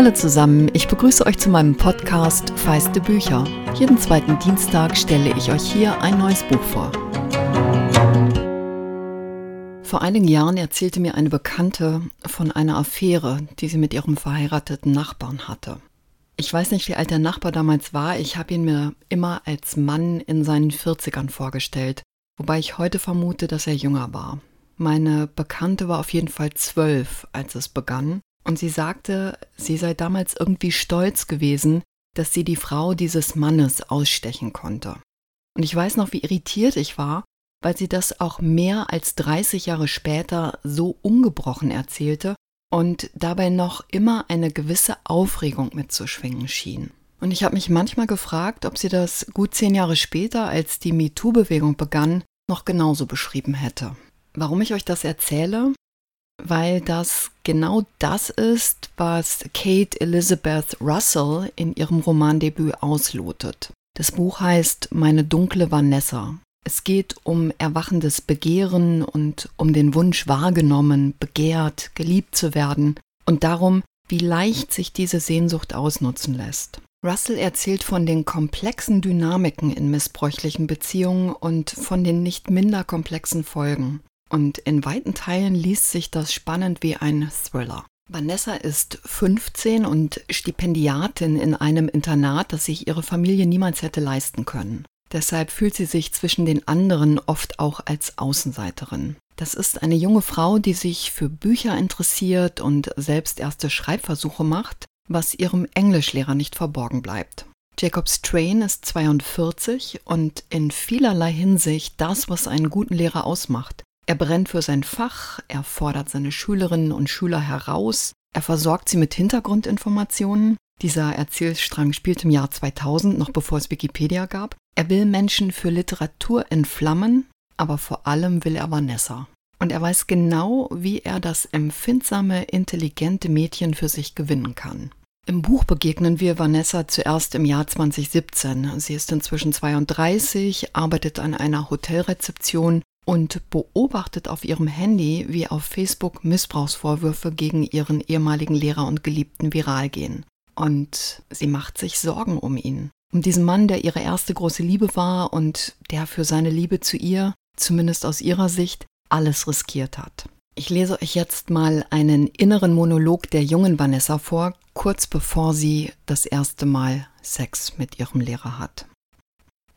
Hallo zusammen, ich begrüße euch zu meinem Podcast Feiste Bücher. Jeden zweiten Dienstag stelle ich euch hier ein neues Buch vor. Vor einigen Jahren erzählte mir eine Bekannte von einer Affäre, die sie mit ihrem verheirateten Nachbarn hatte. Ich weiß nicht, wie alt der Nachbar damals war, ich habe ihn mir immer als Mann in seinen 40ern vorgestellt, wobei ich heute vermute, dass er jünger war. Meine Bekannte war auf jeden Fall zwölf, als es begann, und sie sagte, sie sei damals irgendwie stolz gewesen, dass sie die Frau dieses Mannes ausstechen konnte. Und ich weiß noch, wie irritiert ich war, weil sie das auch mehr als 30 Jahre später so ungebrochen erzählte und dabei noch immer eine gewisse Aufregung mitzuschwingen schien. Und ich habe mich manchmal gefragt, ob sie das gut zehn Jahre später, als die MeToo-Bewegung begann, noch genauso beschrieben hätte. Warum ich euch das erzähle? Weil das genau das ist, was Kate Elizabeth Russell in ihrem Romandebüt auslotet. Das Buch heißt Meine dunkle Vanessa. Es geht um erwachendes Begehren und um den Wunsch wahrgenommen, begehrt, geliebt zu werden und darum, wie leicht sich diese Sehnsucht ausnutzen lässt. Russell erzählt von den komplexen Dynamiken in missbräuchlichen Beziehungen und von den nicht minder komplexen Folgen. Und in weiten Teilen liest sich das spannend wie ein Thriller. Vanessa ist 15 und Stipendiatin in einem Internat, das sich ihre Familie niemals hätte leisten können. Deshalb fühlt sie sich zwischen den anderen oft auch als Außenseiterin. Das ist eine junge Frau, die sich für Bücher interessiert und selbst erste Schreibversuche macht, was ihrem Englischlehrer nicht verborgen bleibt. Jacob Strain ist 42 und in vielerlei Hinsicht das, was einen guten Lehrer ausmacht. Er brennt für sein Fach, er fordert seine Schülerinnen und Schüler heraus, er versorgt sie mit Hintergrundinformationen. Dieser Erzählstrang spielt im Jahr 2000, noch bevor es Wikipedia gab. Er will Menschen für Literatur entflammen, aber vor allem will er Vanessa. Und er weiß genau, wie er das empfindsame, intelligente Mädchen für sich gewinnen kann. Im Buch begegnen wir Vanessa zuerst im Jahr 2017. Sie ist inzwischen 32, arbeitet an einer Hotelrezeption und beobachtet auf ihrem Handy, wie auf Facebook Missbrauchsvorwürfe gegen ihren ehemaligen Lehrer und Geliebten viral gehen. Und sie macht sich Sorgen um ihn. Um diesen Mann, der ihre erste große Liebe war und der für seine Liebe zu ihr, zumindest aus ihrer Sicht, alles riskiert hat. Ich lese euch jetzt mal einen inneren Monolog der jungen Vanessa vor, kurz bevor sie das erste Mal Sex mit ihrem Lehrer hat.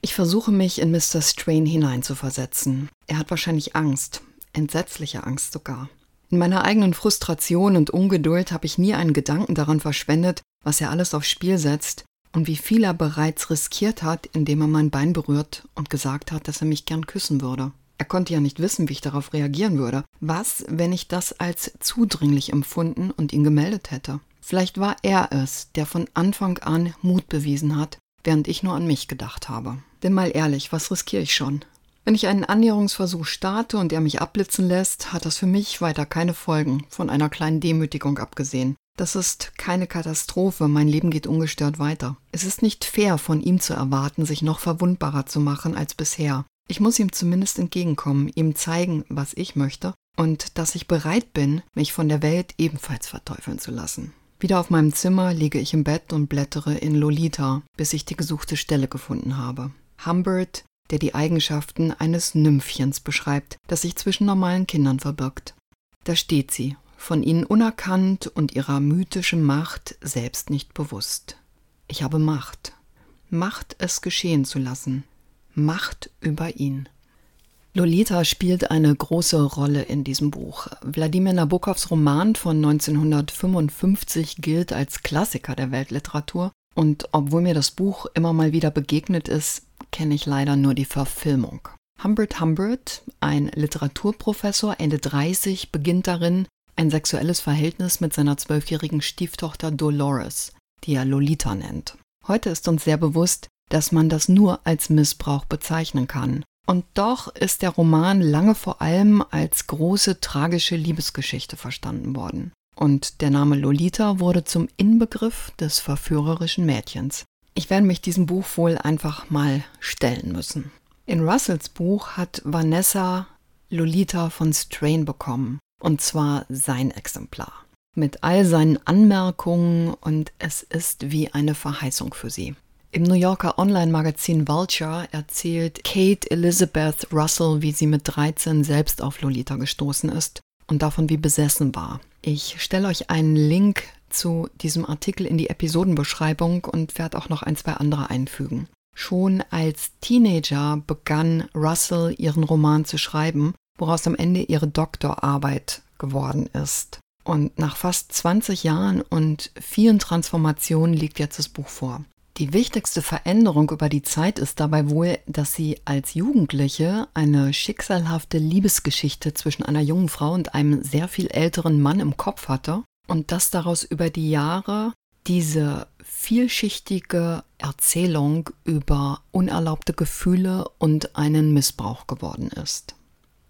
Ich versuche mich in Mr. Strain hineinzuversetzen. Er hat wahrscheinlich Angst, entsetzliche Angst sogar. In meiner eigenen Frustration und Ungeduld habe ich nie einen Gedanken daran verschwendet, was er alles aufs Spiel setzt und wie viel er bereits riskiert hat, indem er mein Bein berührt und gesagt hat, dass er mich gern küssen würde. Er konnte ja nicht wissen, wie ich darauf reagieren würde. Was, wenn ich das als zudringlich empfunden und ihn gemeldet hätte? Vielleicht war er es, der von Anfang an Mut bewiesen hat, während ich nur an mich gedacht habe. Denn mal ehrlich, was riskiere ich schon? Wenn ich einen Annäherungsversuch starte und er mich abblitzen lässt, hat das für mich weiter keine Folgen, von einer kleinen Demütigung abgesehen. Das ist keine Katastrophe, mein Leben geht ungestört weiter. Es ist nicht fair, von ihm zu erwarten, sich noch verwundbarer zu machen als bisher. Ich muss ihm zumindest entgegenkommen, ihm zeigen, was ich möchte und dass ich bereit bin, mich von der Welt ebenfalls verteufeln zu lassen. Wieder auf meinem Zimmer liege ich im Bett und blättere in Lolita, bis ich die gesuchte Stelle gefunden habe. Humbert, der die Eigenschaften eines Nymphchens beschreibt, das sich zwischen normalen Kindern verbirgt. Da steht sie, von ihnen unerkannt und ihrer mythischen Macht selbst nicht bewusst. Ich habe Macht. Macht, es geschehen zu lassen. Macht über ihn. Lolita spielt eine große Rolle in diesem Buch. Wladimir Nabokovs Roman von 1955 gilt als Klassiker der Weltliteratur und obwohl mir das Buch immer mal wieder begegnet ist, kenne ich leider nur die Verfilmung. Humbert Humbert, ein Literaturprofessor, Ende 30, beginnt darin ein sexuelles Verhältnis mit seiner zwölfjährigen Stieftochter Dolores, die er Lolita nennt. Heute ist uns sehr bewusst, dass man das nur als Missbrauch bezeichnen kann und doch ist der Roman lange vor allem als große tragische Liebesgeschichte verstanden worden. Und der Name Lolita wurde zum Inbegriff des verführerischen Mädchens. Ich werde mich diesem Buch wohl einfach mal stellen müssen. In Russells Buch hat Vanessa Lolita von Strain bekommen, und zwar sein Exemplar. mit all seinen Anmerkungen und es ist wie eine Verheißung für sie. Im New Yorker Online-Magazin Vulture erzählt Kate Elizabeth Russell, wie sie mit 13 selbst auf Lolita gestoßen ist und davon wie besessen war. Ich stelle euch einen Link zu diesem Artikel in die Episodenbeschreibung und werde auch noch ein, zwei andere einfügen. Schon als Teenager begann Russell ihren Roman zu schreiben, woraus am Ende ihre Doktorarbeit geworden ist. Und nach fast 20 Jahren und vielen Transformationen liegt jetzt das Buch vor. Die wichtigste Veränderung über die Zeit ist dabei wohl, dass sie als Jugendliche eine schicksalhafte Liebesgeschichte zwischen einer jungen Frau und einem sehr viel älteren Mann im Kopf hatte und dass daraus über die Jahre diese vielschichtige Erzählung über unerlaubte Gefühle und einen Missbrauch geworden ist.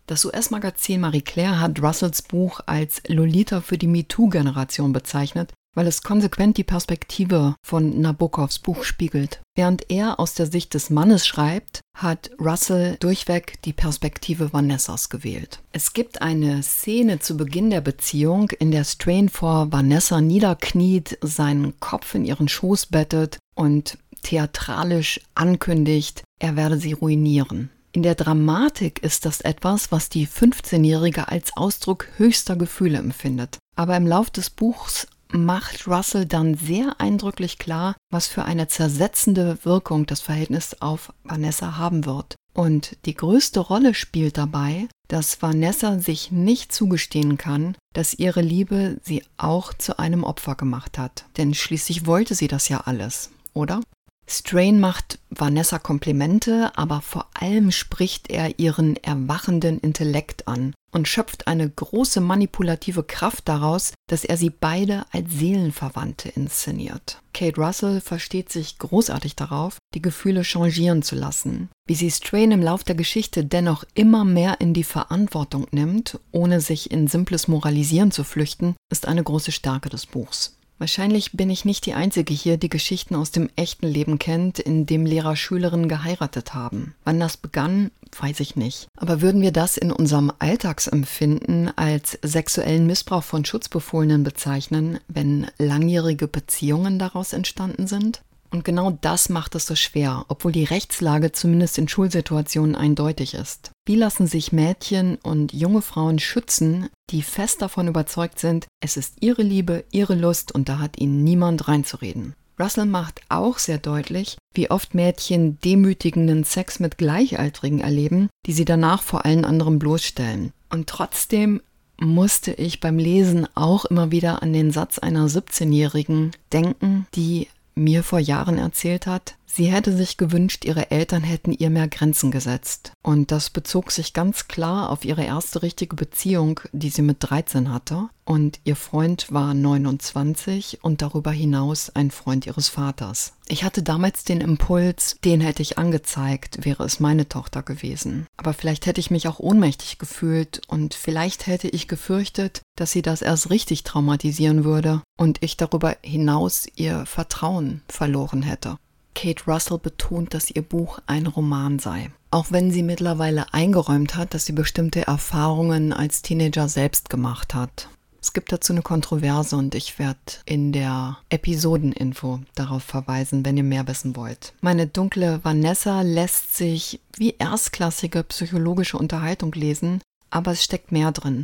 Das US-Magazin Marie Claire hat Russells Buch als Lolita für die MeToo-Generation bezeichnet, weil es konsequent die Perspektive von Nabokovs Buch spiegelt. Während er aus der Sicht des Mannes schreibt, hat Russell durchweg die Perspektive Vanessas gewählt. Es gibt eine Szene zu Beginn der Beziehung, in der Strain vor Vanessa niederkniet, seinen Kopf in ihren Schoß bettet und theatralisch ankündigt, er werde sie ruinieren. In der Dramatik ist das etwas, was die 15-Jährige als Ausdruck höchster Gefühle empfindet. Aber im Lauf des Buchs macht Russell dann sehr eindrücklich klar, was für eine zersetzende Wirkung das Verhältnis auf Vanessa haben wird. Und die größte Rolle spielt dabei, dass Vanessa sich nicht zugestehen kann, dass ihre Liebe sie auch zu einem Opfer gemacht hat. Denn schließlich wollte sie das ja alles, oder? Strain macht Vanessa Komplimente, aber vor allem spricht er ihren erwachenden Intellekt an und schöpft eine große manipulative Kraft daraus, dass er sie beide als Seelenverwandte inszeniert. Kate Russell versteht sich großartig darauf, die Gefühle changieren zu lassen. Wie sie Strain im Lauf der Geschichte dennoch immer mehr in die Verantwortung nimmt, ohne sich in simples Moralisieren zu flüchten, ist eine große Stärke des Buchs. Wahrscheinlich bin ich nicht die Einzige hier, die Geschichten aus dem echten Leben kennt, in dem Lehrer Schülerinnen geheiratet haben. Wann das begann, weiß ich nicht. Aber würden wir das in unserem Alltagsempfinden als sexuellen Missbrauch von Schutzbefohlenen bezeichnen, wenn langjährige Beziehungen daraus entstanden sind? Und genau das macht es so schwer, obwohl die Rechtslage zumindest in Schulsituationen eindeutig ist. Wie lassen sich Mädchen und junge Frauen schützen, die fest davon überzeugt sind, es ist ihre Liebe, ihre Lust und da hat ihnen niemand reinzureden? Russell macht auch sehr deutlich, wie oft Mädchen demütigenden Sex mit Gleichaltrigen erleben, die sie danach vor allen anderen bloßstellen. Und trotzdem musste ich beim Lesen auch immer wieder an den Satz einer 17-Jährigen denken, die mir vor Jahren erzählt hat, sie hätte sich gewünscht, ihre Eltern hätten ihr mehr Grenzen gesetzt. Und das bezog sich ganz klar auf ihre erste richtige Beziehung, die sie mit 13 hatte. Und ihr Freund war 29 und darüber hinaus ein Freund ihres Vaters. Ich hatte damals den Impuls, den hätte ich angezeigt, wäre es meine Tochter gewesen. Aber vielleicht hätte ich mich auch ohnmächtig gefühlt und vielleicht hätte ich gefürchtet, dass sie das erst richtig traumatisieren würde und ich darüber hinaus ihr Vertrauen verloren hätte. Kate Russell betont, dass ihr Buch ein Roman sei. Auch wenn sie mittlerweile eingeräumt hat, dass sie bestimmte Erfahrungen als Teenager selbst gemacht hat. Es gibt dazu eine Kontroverse und ich werde in der Episodeninfo darauf verweisen, wenn ihr mehr wissen wollt. Meine dunkle Vanessa lässt sich wie erstklassige psychologische Unterhaltung lesen, aber es steckt mehr drin.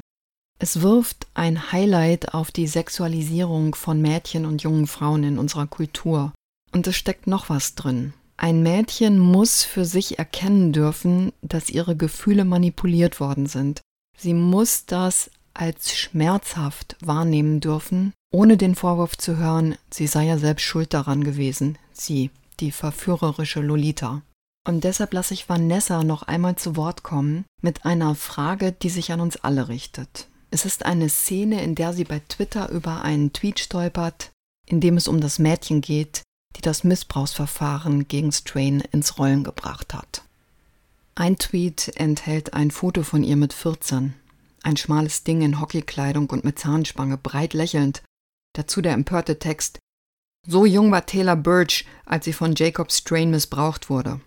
Es wirft ein Highlight auf die Sexualisierung von Mädchen und jungen Frauen in unserer Kultur. Und es steckt noch was drin. Ein Mädchen muss für sich erkennen dürfen, dass ihre Gefühle manipuliert worden sind. Sie muss das als schmerzhaft wahrnehmen dürfen, ohne den Vorwurf zu hören, sie sei ja selbst schuld daran gewesen, sie, die verführerische Lolita. Und deshalb lasse ich Vanessa noch einmal zu Wort kommen mit einer Frage, die sich an uns alle richtet. Es ist eine Szene, in der sie bei Twitter über einen Tweet stolpert, in dem es um das Mädchen geht, die das Missbrauchsverfahren gegen Strain ins Rollen gebracht hat. Ein Tweet enthält ein Foto von ihr mit 14, ein schmales Ding in Hockeykleidung und mit Zahnspange, breit lächelnd. Dazu der empörte Text. So jung war Taylor Birch, als sie von Jacob Strain missbraucht wurde.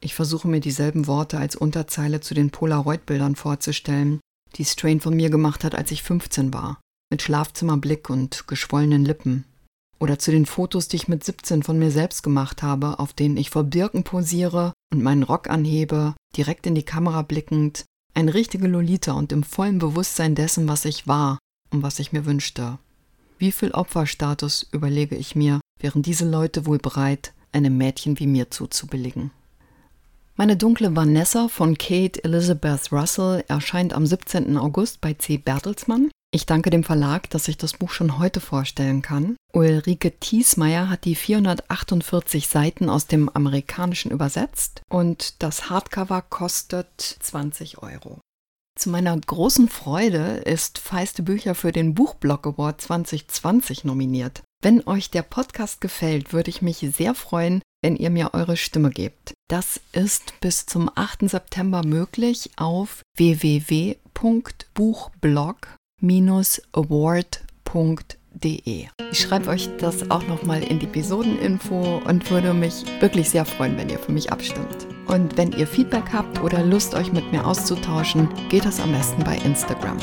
Ich versuche mir dieselben Worte als Unterzeile zu den Polaroid-Bildern vorzustellen, die Strain von mir gemacht hat, als ich 15 war. mit Schlafzimmerblick und geschwollenen Lippen. Oder zu den Fotos, die ich mit 17 von mir selbst gemacht habe, auf denen ich vor Birken posiere und meinen Rock anhebe, direkt in die Kamera blickend, ein richtige Lolita und im vollen Bewusstsein dessen, was ich war und was ich mir wünschte. Wie viel Opferstatus überlege ich mir, wären diese Leute wohl bereit, einem Mädchen wie mir zuzubilligen? Meine dunkle Vanessa von Kate Elizabeth Russell erscheint am 17. August bei C. Bertelsmann. Ich danke dem Verlag, dass ich das Buch schon heute vorstellen kann. Ulrike Thiesmeier hat die 448 Seiten aus dem Amerikanischen übersetzt und das Hardcover kostet 20 Euro. Zu meiner großen Freude ist Feiste Bücher für den Buchblog Award 2020 nominiert. Wenn euch der Podcast gefällt, würde ich mich sehr freuen, wenn ihr mir eure Stimme gebt. Das ist bis zum 8. September möglich auf www.buchblog-award.de. Ich schreibe euch das auch nochmal in die Episodeninfo und würde mich wirklich sehr freuen, wenn ihr für mich abstimmt. Und wenn ihr Feedback habt oder Lust, euch mit mir auszutauschen, geht das am besten bei Instagram.